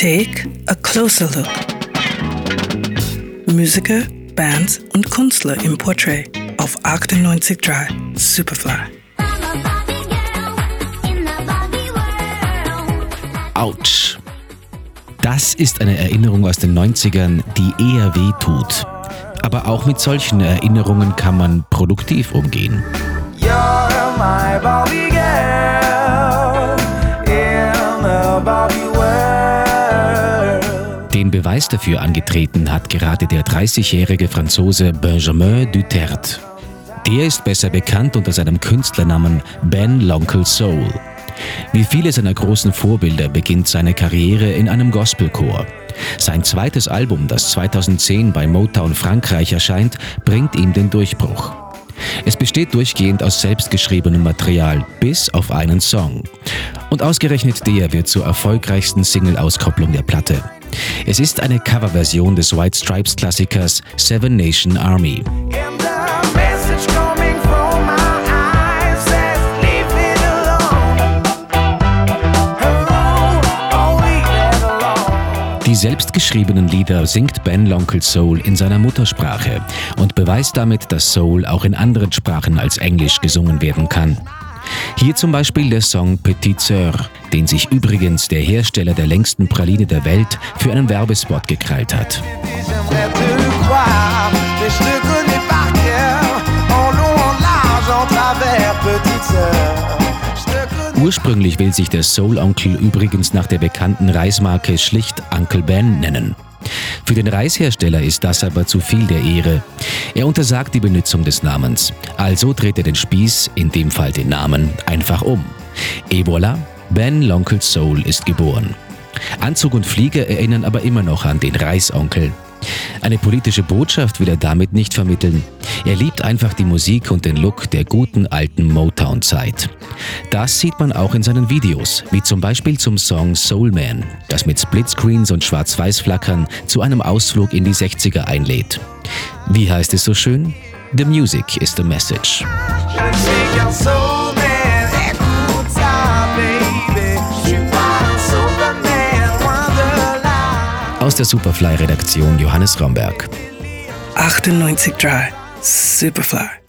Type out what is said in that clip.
Take a closer look. Musiker, Bands und Künstler im Portrait auf 98.3 Superfly. Autsch. Das ist eine Erinnerung aus den 90ern, die eher weh tut. Aber auch mit solchen Erinnerungen kann man produktiv umgehen. You're my Barbie girl in the Barbie world. Beweis dafür angetreten hat gerade der 30-jährige Franzose Benjamin Duterte. Der ist besser bekannt unter seinem Künstlernamen Ben L'Oncle Soul. Wie viele seiner großen Vorbilder beginnt seine Karriere in einem Gospelchor. Sein zweites Album, das 2010 bei Motown Frankreich erscheint, bringt ihm den Durchbruch. Es besteht durchgehend aus selbstgeschriebenem Material, bis auf einen Song. Und ausgerechnet der wird zur erfolgreichsten Single-Auskopplung der Platte. Es ist eine Coverversion des White Stripes Klassikers Seven Nation Army. Die selbstgeschriebenen Lieder singt Ben L'Oncle Soul in seiner Muttersprache und beweist damit, dass Soul auch in anderen Sprachen als Englisch gesungen werden kann. Hier zum Beispiel der Song Petite Sœur, den sich übrigens der Hersteller der längsten Praline der Welt für einen Werbespot gekrallt hat. Ursprünglich will sich der Soul Onkel übrigens nach der bekannten Reismarke schlicht Uncle Ben nennen. Für den Reishersteller ist das aber zu viel der Ehre. Er untersagt die Benutzung des Namens. Also dreht er den Spieß, in dem Fall den Namen, einfach um. Et voilà, Ben L'Oncle Soul ist geboren. Anzug und Flieger erinnern aber immer noch an den Reisonkel. Eine politische Botschaft will er damit nicht vermitteln. Er liebt einfach die Musik und den Look der guten alten Motown-Zeit. Das sieht man auch in seinen Videos, wie zum Beispiel zum Song Soul Man, das mit Splitscreens und Schwarz-Weiß-Flackern zu einem Ausflug in die 60er einlädt. Wie heißt es so schön? The music is the message. Aus der Superfly-Redaktion Johannes Romberg. 98.3 Superfly.